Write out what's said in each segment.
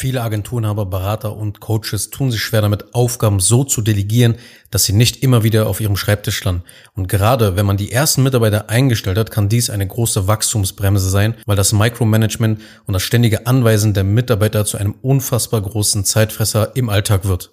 Viele Agenturenhaber, Berater und Coaches tun sich schwer damit, Aufgaben so zu delegieren, dass sie nicht immer wieder auf ihrem Schreibtisch landen. Und gerade wenn man die ersten Mitarbeiter eingestellt hat, kann dies eine große Wachstumsbremse sein, weil das Micromanagement und das ständige Anweisen der Mitarbeiter zu einem unfassbar großen Zeitfresser im Alltag wird.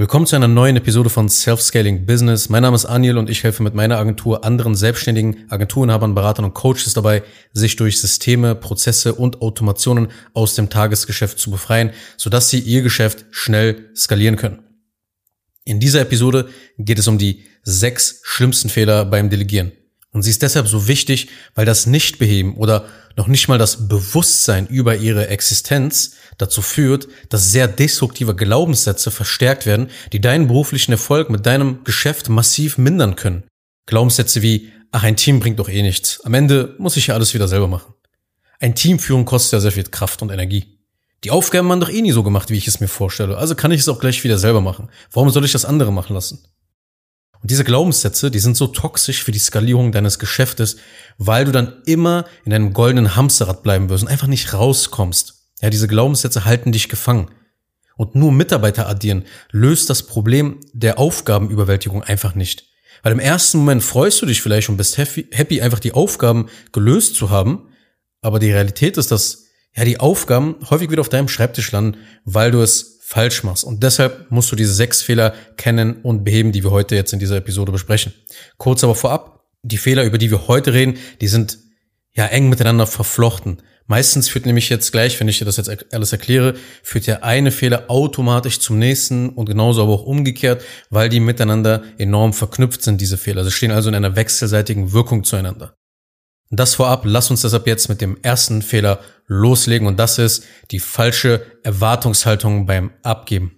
Willkommen zu einer neuen Episode von Self-Scaling Business. Mein Name ist Aniel und ich helfe mit meiner Agentur anderen selbstständigen Agenturenhabern, Beratern und Coaches dabei, sich durch Systeme, Prozesse und Automationen aus dem Tagesgeschäft zu befreien, sodass sie ihr Geschäft schnell skalieren können. In dieser Episode geht es um die sechs schlimmsten Fehler beim Delegieren. Und sie ist deshalb so wichtig, weil das Nichtbeheben oder noch nicht mal das Bewusstsein über ihre Existenz dazu führt, dass sehr destruktive Glaubenssätze verstärkt werden, die deinen beruflichen Erfolg mit deinem Geschäft massiv mindern können. Glaubenssätze wie, ach, ein Team bringt doch eh nichts. Am Ende muss ich ja alles wieder selber machen. Ein Teamführung kostet ja sehr viel Kraft und Energie. Die Aufgaben waren doch eh nie so gemacht, wie ich es mir vorstelle. Also kann ich es auch gleich wieder selber machen. Warum soll ich das andere machen lassen? Und diese Glaubenssätze, die sind so toxisch für die Skalierung deines Geschäftes, weil du dann immer in einem goldenen Hamsterrad bleiben wirst und einfach nicht rauskommst. Ja, diese Glaubenssätze halten dich gefangen. Und nur Mitarbeiter addieren löst das Problem der Aufgabenüberwältigung einfach nicht. Weil im ersten Moment freust du dich vielleicht und bist happy, einfach die Aufgaben gelöst zu haben. Aber die Realität ist, dass ja die Aufgaben häufig wieder auf deinem Schreibtisch landen, weil du es falsch machst. Und deshalb musst du diese sechs Fehler kennen und beheben, die wir heute jetzt in dieser Episode besprechen. Kurz aber vorab, die Fehler, über die wir heute reden, die sind ja eng miteinander verflochten. Meistens führt nämlich jetzt gleich, wenn ich dir das jetzt alles erkläre, führt der eine Fehler automatisch zum nächsten und genauso aber auch umgekehrt, weil die miteinander enorm verknüpft sind, diese Fehler. Sie stehen also in einer wechselseitigen Wirkung zueinander. Das vorab, lass uns deshalb jetzt mit dem ersten Fehler loslegen und das ist die falsche Erwartungshaltung beim Abgeben.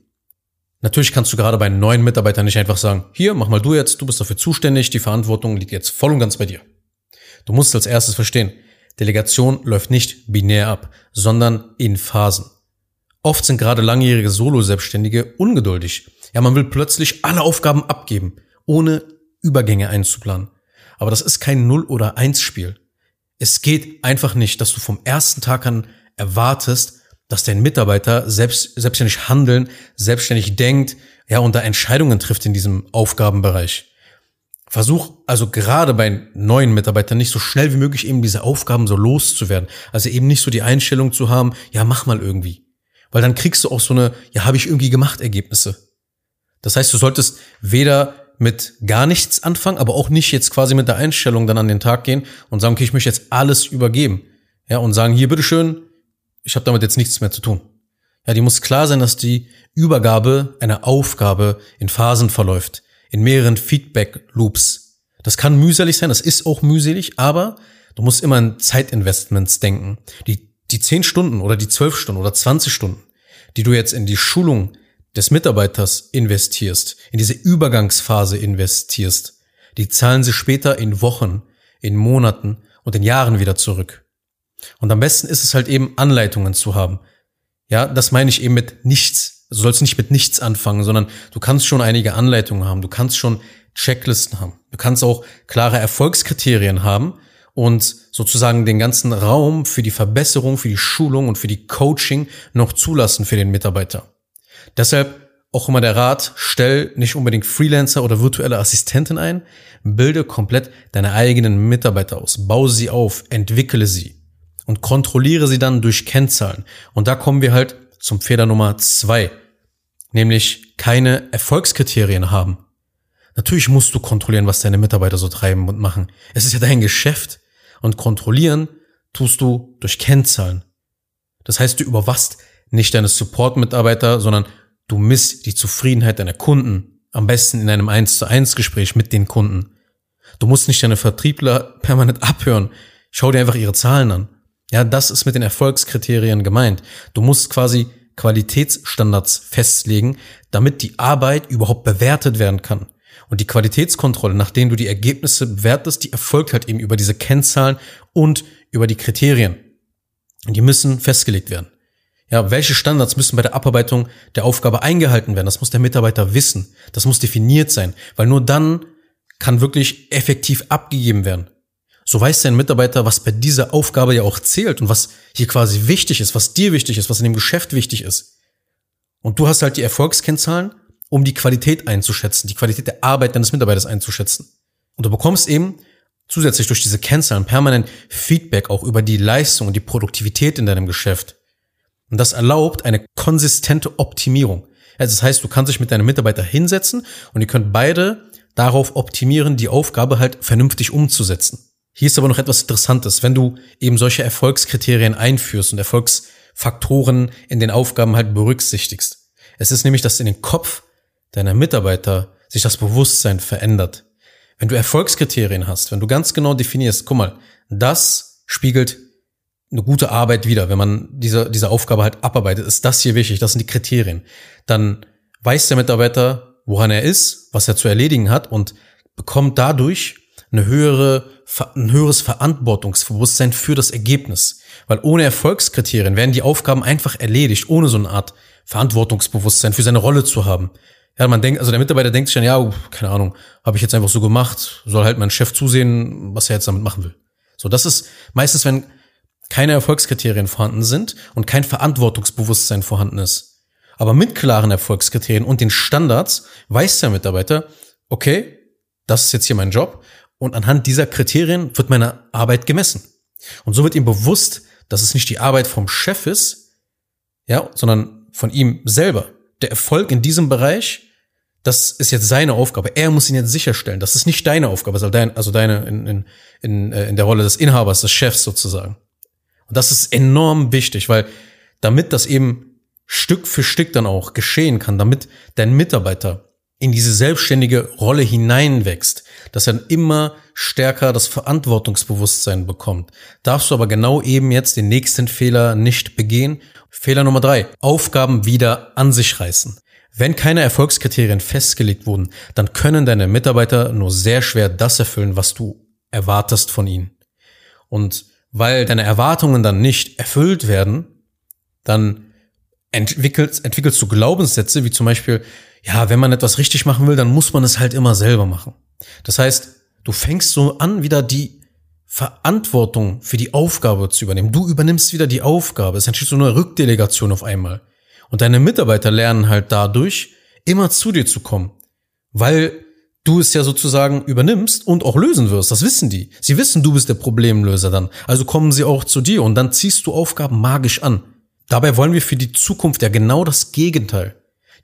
Natürlich kannst du gerade bei neuen Mitarbeitern nicht einfach sagen, hier, mach mal du jetzt, du bist dafür zuständig, die Verantwortung liegt jetzt voll und ganz bei dir. Du musst als erstes verstehen, Delegation läuft nicht binär ab, sondern in Phasen. Oft sind gerade langjährige Solo-Selbstständige ungeduldig. Ja, man will plötzlich alle Aufgaben abgeben, ohne Übergänge einzuplanen. Aber das ist kein Null- oder Eins-Spiel. Es geht einfach nicht, dass du vom ersten Tag an erwartest, dass dein Mitarbeiter selbst, selbstständig handeln, selbstständig denkt, ja, und da Entscheidungen trifft in diesem Aufgabenbereich. Versuch also gerade bei neuen Mitarbeitern nicht so schnell wie möglich eben diese Aufgaben so loszuwerden. Also eben nicht so die Einstellung zu haben, ja, mach mal irgendwie. Weil dann kriegst du auch so eine, ja, habe ich irgendwie gemacht Ergebnisse. Das heißt, du solltest weder mit gar nichts anfangen, aber auch nicht jetzt quasi mit der Einstellung dann an den Tag gehen und sagen, okay, ich möchte jetzt alles übergeben. Ja, und sagen, hier, bitteschön, ich habe damit jetzt nichts mehr zu tun. Ja, die muss klar sein, dass die Übergabe einer Aufgabe in Phasen verläuft in mehreren Feedback-Loops. Das kann mühselig sein, das ist auch mühselig, aber du musst immer an Zeitinvestments denken. Die, die 10 Stunden oder die 12 Stunden oder 20 Stunden, die du jetzt in die Schulung des Mitarbeiters investierst, in diese Übergangsphase investierst, die zahlen sie später in Wochen, in Monaten und in Jahren wieder zurück. Und am besten ist es halt eben Anleitungen zu haben. Ja, das meine ich eben mit nichts Du sollst nicht mit nichts anfangen, sondern du kannst schon einige Anleitungen haben, du kannst schon Checklisten haben, du kannst auch klare Erfolgskriterien haben und sozusagen den ganzen Raum für die Verbesserung, für die Schulung und für die Coaching noch zulassen für den Mitarbeiter. Deshalb auch immer der Rat, stell nicht unbedingt Freelancer oder virtuelle Assistenten ein, bilde komplett deine eigenen Mitarbeiter aus, baue sie auf, entwickle sie und kontrolliere sie dann durch Kennzahlen. Und da kommen wir halt zum Fehler Nummer zwei nämlich keine Erfolgskriterien haben. Natürlich musst du kontrollieren, was deine Mitarbeiter so treiben und machen. Es ist ja dein Geschäft. Und kontrollieren tust du durch Kennzahlen. Das heißt, du überwachst nicht deine Support-Mitarbeiter, sondern du misst die Zufriedenheit deiner Kunden. Am besten in einem 1 zu 1 Gespräch mit den Kunden. Du musst nicht deine Vertriebler permanent abhören. Schau dir einfach ihre Zahlen an. Ja, das ist mit den Erfolgskriterien gemeint. Du musst quasi Qualitätsstandards festlegen, damit die Arbeit überhaupt bewertet werden kann. Und die Qualitätskontrolle, nachdem du die Ergebnisse bewertest, die erfolgt halt eben über diese Kennzahlen und über die Kriterien. Und die müssen festgelegt werden. Ja, welche Standards müssen bei der Abarbeitung der Aufgabe eingehalten werden? Das muss der Mitarbeiter wissen. Das muss definiert sein, weil nur dann kann wirklich effektiv abgegeben werden. so weiß dein Mitarbeiter, was bei dieser Aufgabe ja auch zählt und was hier quasi wichtig ist, was dir wichtig ist, was in dem Geschäft wichtig ist. Und du hast halt die Erfolgskennzahlen, um die Qualität einzuschätzen, die Qualität der Arbeit deines Mitarbeiters einzuschätzen. Und du bekommst eben zusätzlich durch diese Kennzahlen permanent Feedback auch über die Leistung und die Produktivität in deinem Geschäft. Und das erlaubt eine konsistente Optimierung. Also das heißt, du kannst dich mit deinem Mitarbeiter hinsetzen und ihr könnt beide darauf optimieren, die Aufgabe halt vernünftig umzusetzen. Hier ist aber noch etwas Interessantes, wenn du eben solche Erfolgskriterien einführst und Erfolgsfaktoren in den Aufgaben halt berücksichtigst. Es ist nämlich, dass in den Kopf deiner Mitarbeiter sich das Bewusstsein verändert. Wenn du Erfolgskriterien hast, wenn du ganz genau definierst, guck mal, das spiegelt eine gute Arbeit wieder, wenn man diese, diese Aufgabe halt abarbeitet, ist das hier wichtig, das sind die Kriterien. Dann weiß der Mitarbeiter, woran er ist, was er zu erledigen hat und bekommt dadurch eine höhere, ein höheres Verantwortungsbewusstsein für das Ergebnis. Weil ohne Erfolgskriterien werden die Aufgaben einfach erledigt, ohne so eine Art Verantwortungsbewusstsein für seine Rolle zu haben. Ja, man denkt, also der Mitarbeiter denkt sich dann, ja, keine Ahnung, habe ich jetzt einfach so gemacht, soll halt mein Chef zusehen, was er jetzt damit machen will. So, das ist meistens, wenn keine Erfolgskriterien vorhanden sind und kein Verantwortungsbewusstsein vorhanden ist. Aber mit klaren Erfolgskriterien und den Standards weiß der Mitarbeiter, okay, das ist jetzt hier mein Job und anhand dieser Kriterien wird meine Arbeit gemessen. Und so wird ihm bewusst, dass es nicht die Arbeit vom Chef ist, ja, sondern von ihm selber. Der Erfolg in diesem Bereich, das ist jetzt seine Aufgabe. Er muss ihn jetzt sicherstellen. Das ist nicht deine Aufgabe, also deine, also deine in, in, in, äh, in der Rolle des Inhabers, des Chefs sozusagen. Das ist enorm wichtig, weil damit das eben Stück für Stück dann auch geschehen kann, damit dein Mitarbeiter in diese selbstständige Rolle hineinwächst, dass er immer stärker das Verantwortungsbewusstsein bekommt. Darfst du aber genau eben jetzt den nächsten Fehler nicht begehen. Fehler Nummer drei. Aufgaben wieder an sich reißen. Wenn keine Erfolgskriterien festgelegt wurden, dann können deine Mitarbeiter nur sehr schwer das erfüllen, was du erwartest von ihnen. Und weil deine Erwartungen dann nicht erfüllt werden, dann entwickelst, entwickelst du Glaubenssätze, wie zum Beispiel, ja, wenn man etwas richtig machen will, dann muss man es halt immer selber machen. Das heißt, du fängst so an, wieder die Verantwortung für die Aufgabe zu übernehmen. Du übernimmst wieder die Aufgabe. Es entsteht so eine Rückdelegation auf einmal. Und deine Mitarbeiter lernen halt dadurch, immer zu dir zu kommen. Weil du es ja sozusagen übernimmst und auch lösen wirst. Das wissen die. Sie wissen, du bist der Problemlöser dann. Also kommen sie auch zu dir und dann ziehst du Aufgaben magisch an. Dabei wollen wir für die Zukunft ja genau das Gegenteil.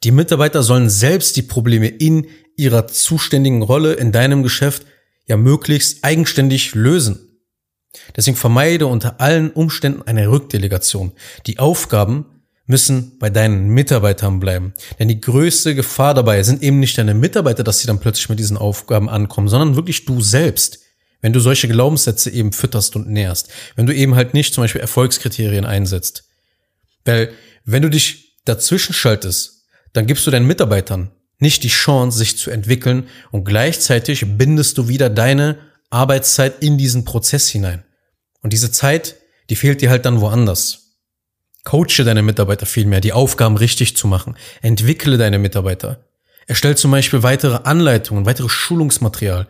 Die Mitarbeiter sollen selbst die Probleme in ihrer zuständigen Rolle in deinem Geschäft ja möglichst eigenständig lösen. Deswegen vermeide unter allen Umständen eine Rückdelegation. Die Aufgaben müssen bei deinen Mitarbeitern bleiben. Denn die größte Gefahr dabei sind eben nicht deine Mitarbeiter, dass sie dann plötzlich mit diesen Aufgaben ankommen, sondern wirklich du selbst. Wenn du solche Glaubenssätze eben fütterst und nährst. Wenn du eben halt nicht zum Beispiel Erfolgskriterien einsetzt. Weil wenn du dich dazwischen schaltest, dann gibst du deinen Mitarbeitern nicht die Chance, sich zu entwickeln und gleichzeitig bindest du wieder deine Arbeitszeit in diesen Prozess hinein. Und diese Zeit, die fehlt dir halt dann woanders. Coache deine Mitarbeiter vielmehr, die Aufgaben richtig zu machen. Entwickle deine Mitarbeiter. Erstell zum Beispiel weitere Anleitungen, weitere Schulungsmaterial.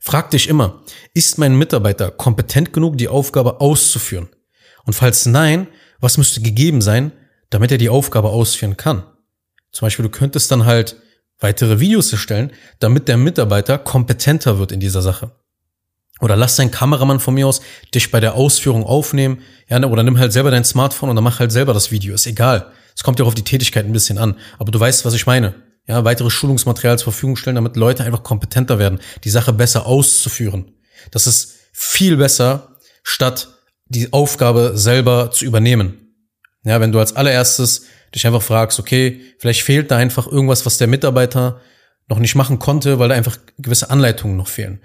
Frag dich immer, ist mein Mitarbeiter kompetent genug, die Aufgabe auszuführen? Und falls nein, was müsste gegeben sein, damit er die Aufgabe ausführen kann? Zum Beispiel, du könntest dann halt weitere Videos erstellen, damit der Mitarbeiter kompetenter wird in dieser Sache. Oder lass deinen Kameramann von mir aus dich bei der Ausführung aufnehmen. Ja, ne, oder nimm halt selber dein Smartphone und dann mach halt selber das Video. Ist egal. Es kommt ja auch auf die Tätigkeit ein bisschen an. Aber du weißt, was ich meine. Ja, weitere Schulungsmaterial zur Verfügung stellen, damit Leute einfach kompetenter werden, die Sache besser auszuführen. Das ist viel besser, statt die Aufgabe selber zu übernehmen. Ja, wenn du als allererstes dich einfach fragst, okay, vielleicht fehlt da einfach irgendwas, was der Mitarbeiter noch nicht machen konnte, weil da einfach gewisse Anleitungen noch fehlen.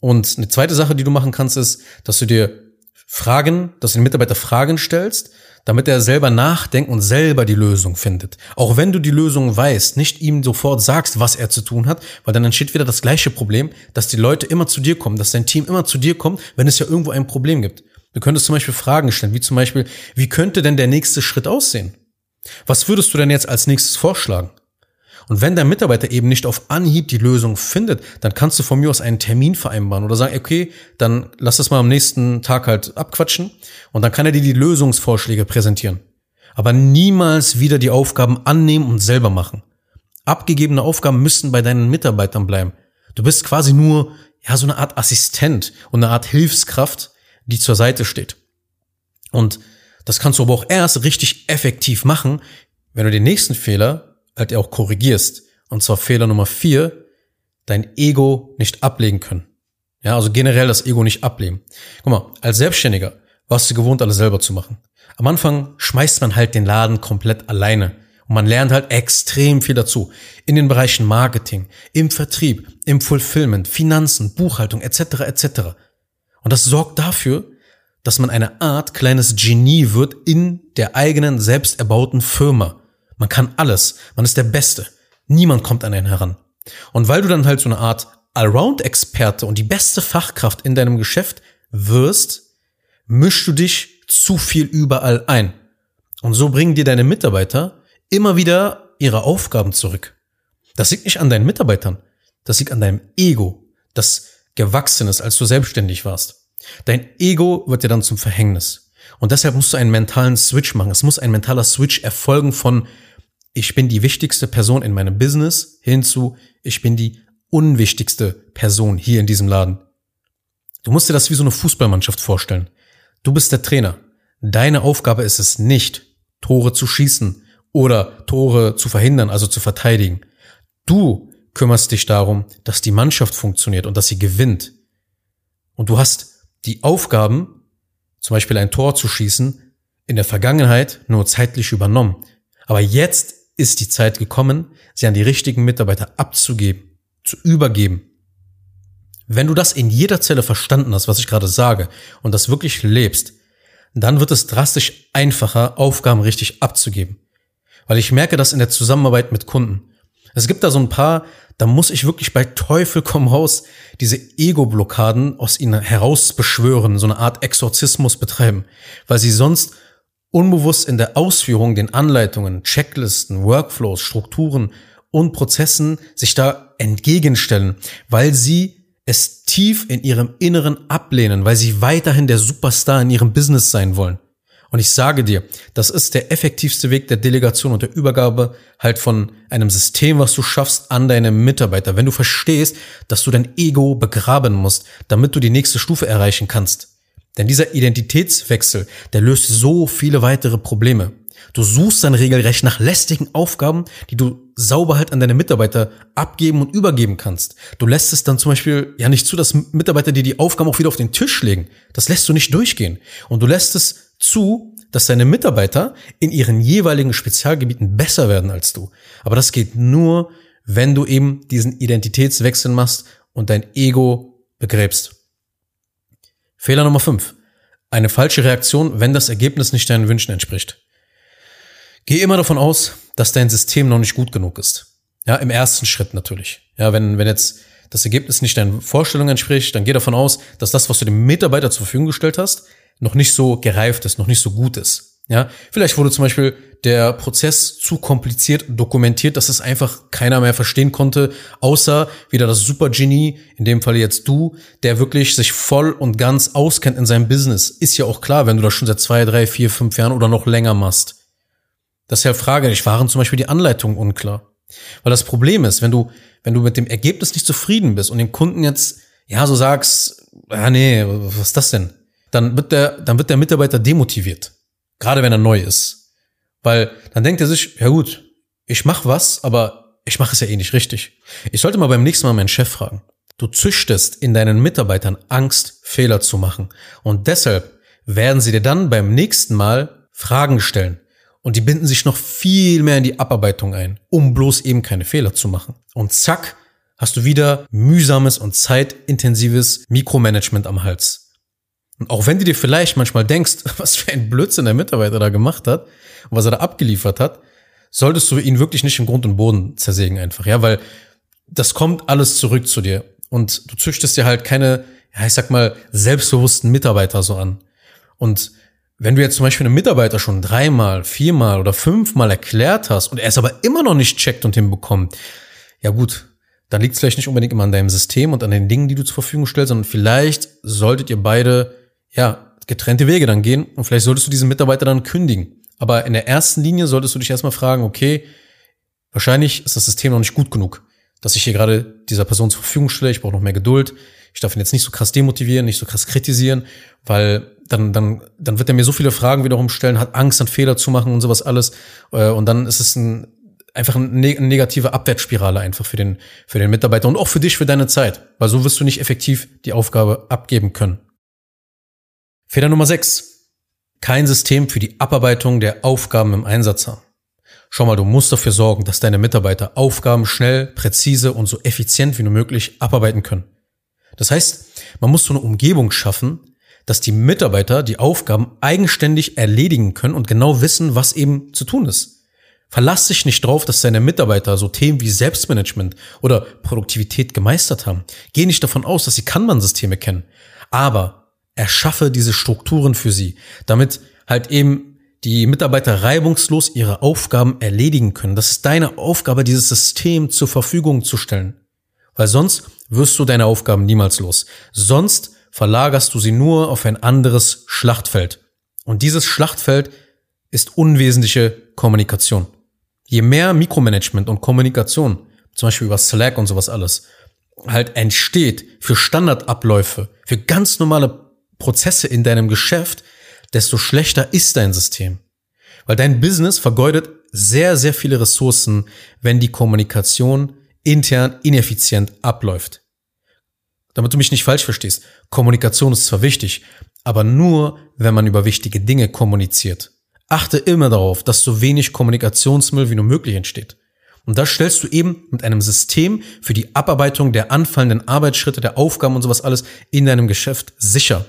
Und eine zweite Sache, die du machen kannst, ist, dass du dir Fragen, dass du den Mitarbeiter Fragen stellst, damit er selber nachdenkt und selber die Lösung findet. Auch wenn du die Lösung weißt, nicht ihm sofort sagst, was er zu tun hat, weil dann entsteht wieder das gleiche Problem, dass die Leute immer zu dir kommen, dass dein Team immer zu dir kommt, wenn es ja irgendwo ein Problem gibt. Du könntest zum Beispiel Fragen stellen, wie zum Beispiel, wie könnte denn der nächste Schritt aussehen? Was würdest du denn jetzt als nächstes vorschlagen? Und wenn dein Mitarbeiter eben nicht auf Anhieb die Lösung findet, dann kannst du von mir aus einen Termin vereinbaren oder sagen, okay, dann lass das mal am nächsten Tag halt abquatschen und dann kann er dir die Lösungsvorschläge präsentieren. Aber niemals wieder die Aufgaben annehmen und selber machen. Abgegebene Aufgaben müssen bei deinen Mitarbeitern bleiben. Du bist quasi nur, ja, so eine Art Assistent und eine Art Hilfskraft, die zur Seite steht. Und das kannst du aber auch erst richtig effektiv machen, wenn du den nächsten Fehler halt auch korrigierst. Und zwar Fehler Nummer vier, dein Ego nicht ablegen können. Ja, also generell das Ego nicht ablegen. Guck mal, als Selbstständiger warst du gewohnt, alles selber zu machen. Am Anfang schmeißt man halt den Laden komplett alleine. Und man lernt halt extrem viel dazu. In den Bereichen Marketing, im Vertrieb, im Fulfillment, Finanzen, Buchhaltung etc. etc. Und das sorgt dafür, dass man eine Art kleines Genie wird in der eigenen selbst erbauten Firma. Man kann alles. Man ist der Beste. Niemand kommt an einen heran. Und weil du dann halt so eine Art Allround-Experte und die beste Fachkraft in deinem Geschäft wirst, mischst du dich zu viel überall ein. Und so bringen dir deine Mitarbeiter immer wieder ihre Aufgaben zurück. Das liegt nicht an deinen Mitarbeitern. Das liegt an deinem Ego, das gewachsen ist, als du selbstständig warst. Dein Ego wird dir dann zum Verhängnis. Und deshalb musst du einen mentalen Switch machen. Es muss ein mentaler Switch erfolgen von ich bin die wichtigste Person in meinem Business hinzu, ich bin die unwichtigste Person hier in diesem Laden. Du musst dir das wie so eine Fußballmannschaft vorstellen. Du bist der Trainer. Deine Aufgabe ist es nicht, Tore zu schießen oder Tore zu verhindern, also zu verteidigen. Du kümmerst dich darum, dass die Mannschaft funktioniert und dass sie gewinnt. Und du hast die Aufgaben, zum Beispiel ein Tor zu schießen, in der Vergangenheit nur zeitlich übernommen. Aber jetzt ist die Zeit gekommen, sie an die richtigen Mitarbeiter abzugeben, zu übergeben. Wenn du das in jeder Zelle verstanden hast, was ich gerade sage, und das wirklich lebst, dann wird es drastisch einfacher, Aufgaben richtig abzugeben. Weil ich merke das in der Zusammenarbeit mit Kunden. Es gibt da so ein paar, da muss ich wirklich bei Teufel komm raus diese Ego-Blockaden aus ihnen heraus beschwören, so eine Art Exorzismus betreiben, weil sie sonst unbewusst in der Ausführung den Anleitungen, Checklisten, Workflows, Strukturen und Prozessen sich da entgegenstellen, weil sie es tief in ihrem Inneren ablehnen, weil sie weiterhin der Superstar in ihrem Business sein wollen. Und ich sage dir, das ist der effektivste Weg der Delegation und der Übergabe halt von einem System, was du schaffst, an deine Mitarbeiter. Wenn du verstehst, dass du dein Ego begraben musst, damit du die nächste Stufe erreichen kannst. Denn dieser Identitätswechsel, der löst so viele weitere Probleme. Du suchst dann regelrecht nach lästigen Aufgaben, die du sauber halt an deine Mitarbeiter abgeben und übergeben kannst. Du lässt es dann zum Beispiel ja nicht zu, dass Mitarbeiter dir die Aufgaben auch wieder auf den Tisch legen. Das lässt du nicht durchgehen. Und du lässt es zu, dass deine Mitarbeiter in ihren jeweiligen Spezialgebieten besser werden als du. Aber das geht nur, wenn du eben diesen Identitätswechsel machst und dein Ego begräbst. Fehler Nummer 5. Eine falsche Reaktion, wenn das Ergebnis nicht deinen Wünschen entspricht. Geh immer davon aus, dass dein System noch nicht gut genug ist. Ja, im ersten Schritt natürlich. Ja, wenn, wenn jetzt das Ergebnis nicht deinen Vorstellungen entspricht, dann geh davon aus, dass das, was du dem Mitarbeiter zur Verfügung gestellt hast, noch nicht so gereift ist, noch nicht so gut ist. Ja, vielleicht wurde zum Beispiel der Prozess zu kompliziert dokumentiert, dass es einfach keiner mehr verstehen konnte, außer wieder das Supergenie, in dem Fall jetzt du, der wirklich sich voll und ganz auskennt in seinem Business. Ist ja auch klar, wenn du das schon seit zwei, drei, vier, fünf Jahren oder noch länger machst. Das ist ja Frage, ich waren zum Beispiel die Anleitungen unklar. Weil das Problem ist, wenn du, wenn du mit dem Ergebnis nicht zufrieden bist und den Kunden jetzt, ja, so sagst, ah nee, was ist das denn? Dann wird der, dann wird der Mitarbeiter demotiviert. Gerade wenn er neu ist. Weil dann denkt er sich, ja gut, ich mach was, aber ich mache es ja eh nicht richtig. Ich sollte mal beim nächsten Mal meinen Chef fragen. Du züchtest in deinen Mitarbeitern Angst, Fehler zu machen. Und deshalb werden sie dir dann beim nächsten Mal Fragen stellen. Und die binden sich noch viel mehr in die Abarbeitung ein, um bloß eben keine Fehler zu machen. Und zack, hast du wieder mühsames und zeitintensives Mikromanagement am Hals. Und auch wenn du dir vielleicht manchmal denkst, was für ein Blödsinn der Mitarbeiter da gemacht hat und was er da abgeliefert hat, solltest du ihn wirklich nicht im Grund und Boden zersägen einfach, ja, weil das kommt alles zurück zu dir und du züchtest dir halt keine, ja, ich sag mal, selbstbewussten Mitarbeiter so an. Und Wenn du jetzt zum Beispiel einem Mitarbeiter schon dreimal, viermal oder fünfmal erklärt hast und er es aber immer noch nicht checkt und hinbekommt, ja gut, dann liegt es vielleicht nicht unbedingt immer an deinem System und an den Dingen, die du zur Verfügung stellst, sondern vielleicht solltet ihr beide, ja, getrennte Wege dann gehen und vielleicht solltest du diesen Mitarbeiter dann kündigen. Aber in der ersten Linie solltest du dich erstmal fragen, okay, wahrscheinlich ist das System noch nicht gut genug, dass ich hier gerade dieser Person zur Verfügung stelle, ich brauche noch mehr Geduld, ich darf ihn jetzt nicht so krass demotivieren, nicht so krass kritisieren, weil dann, dann, dann wird er mir so viele Fragen wiederum stellen, hat Angst, einen Fehler zu machen und sowas alles. Äh, und dann ist es ein, einfach eine negative Abwärtsspirale einfach für den, für den Mitarbeiter und auch für dich, für deine Zeit. Weil so wirst du nicht effektiv die Aufgabe abgeben können. Fehler Nummer 6. Kein System für die Abarbeitung der Aufgaben im Einsatz haben. Schau mal, du musst dafür sorgen, dass deine Mitarbeiter Aufgaben schnell, präzise und so effizient wie nur möglich abarbeiten können. Das heißt, man muss so eine Umgebung schaffen, dass die Mitarbeiter die Aufgaben eigenständig erledigen können und genau wissen, was eben zu tun ist. Verlass dich nicht drauf, dass deine Mitarbeiter so Themen wie Selbstmanagement oder Produktivität gemeistert haben. Geh nicht davon aus, dass sie Kanban-Systeme kennen. Aber erschaffe diese Strukturen für sie, damit halt eben die Mitarbeiter reibungslos ihre Aufgaben erledigen können. Das ist deine Aufgabe, dieses System zur Verfügung zu stellen. Weil sonst wirst du deine Aufgaben niemals los. Sonst verlagerst du sie nur auf ein anderes Schlachtfeld. Und dieses Schlachtfeld ist unwesentliche Kommunikation. Je mehr Mikromanagement und Kommunikation, zum Beispiel über Slack und sowas alles, halt entsteht für Standardabläufe, für ganz normale Prozesse in deinem Geschäft, desto schlechter ist dein System. Weil dein Business vergeudet sehr, sehr viele Ressourcen, wenn die Kommunikation intern ineffizient abläuft. Damit du mich nicht falsch verstehst, Kommunikation ist zwar wichtig, aber nur, wenn man über wichtige Dinge kommuniziert. Achte immer darauf, dass so wenig Kommunikationsmüll wie nur möglich entsteht. Und das stellst du eben mit einem System für die Abarbeitung der anfallenden Arbeitsschritte, der Aufgaben und sowas alles in deinem Geschäft sicher.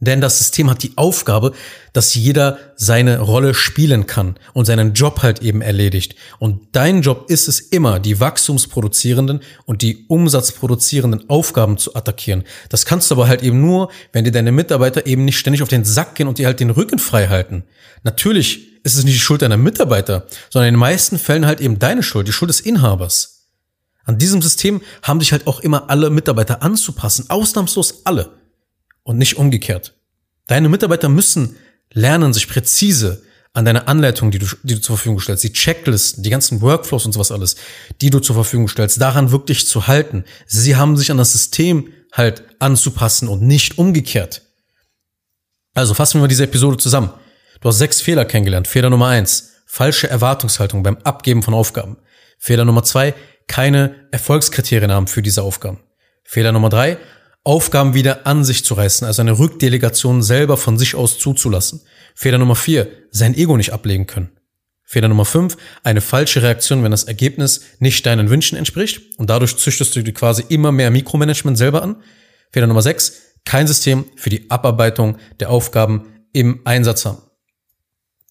Denn das System hat die Aufgabe, dass jeder seine Rolle spielen kann und seinen Job halt eben erledigt. Und dein Job ist es immer, die wachstumsproduzierenden und die umsatzproduzierenden Aufgaben zu attackieren. Das kannst du aber halt eben nur, wenn dir deine Mitarbeiter eben nicht ständig auf den Sack gehen und dir halt den Rücken frei halten. Natürlich ist es nicht die Schuld deiner Mitarbeiter, sondern in den meisten Fällen halt eben deine Schuld, die Schuld des Inhabers. An diesem System haben sich halt auch immer alle Mitarbeiter anzupassen, ausnahmslos alle und nicht umgekehrt. Deine Mitarbeiter müssen lernen, sich präzise an deine Anleitung, die du, die du zur Verfügung stellst, die Checklisten, die ganzen Workflows und sowas alles, die du zur Verfügung stellst, daran wirklich zu halten. Sie haben sich an das System halt anzupassen und nicht umgekehrt. Also fassen wir mal diese Episode zusammen. Du hast sechs Fehler kennengelernt. Fehler Nummer eins, falsche Erwartungshaltung beim Abgeben von Aufgaben. Fehler Nummer zwei, keine Erfolgskriterien haben für diese Aufgaben. Fehler Nummer drei, Aufgaben wieder an sich zu reißen, also eine Rückdelegation selber von sich aus zuzulassen. Fehler Nummer vier, sein Ego nicht ablegen können. Fehler Nummer fünf, eine falsche Reaktion, wenn das Ergebnis nicht deinen Wünschen entspricht und dadurch züchtest du dir quasi immer mehr Mikromanagement selber an. Fehler Nummer sechs, kein System für die Abarbeitung der Aufgaben im Einsatz haben.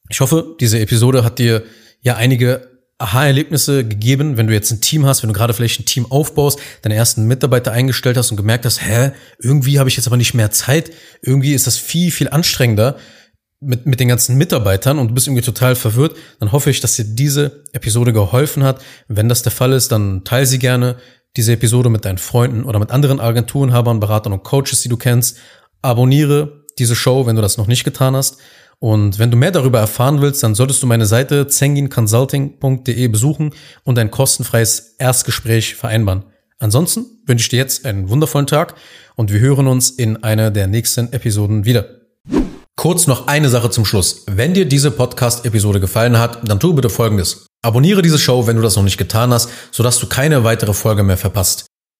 Ich hoffe, diese Episode hat dir ja einige Aha-Erlebnisse gegeben, wenn du jetzt ein Team hast, wenn du gerade vielleicht ein Team aufbaust, deine ersten Mitarbeiter eingestellt hast und gemerkt hast, hä, irgendwie habe ich jetzt aber nicht mehr Zeit, irgendwie ist das viel, viel anstrengender mit, mit den ganzen Mitarbeitern und du bist irgendwie total verwirrt, dann hoffe ich, dass dir diese Episode geholfen hat. Wenn das der Fall ist, dann teile sie gerne, diese Episode mit deinen Freunden oder mit anderen Agenturenhabern, Beratern und Coaches, die du kennst. Abonniere diese Show, wenn du das noch nicht getan hast. Und wenn du mehr darüber erfahren willst, dann solltest du meine Seite zenginconsulting.de besuchen und ein kostenfreies Erstgespräch vereinbaren. Ansonsten wünsche ich dir jetzt einen wundervollen Tag und wir hören uns in einer der nächsten Episoden wieder. Kurz noch eine Sache zum Schluss. Wenn dir diese Podcast-Episode gefallen hat, dann tu bitte Folgendes. Abonniere diese Show, wenn du das noch nicht getan hast, sodass du keine weitere Folge mehr verpasst.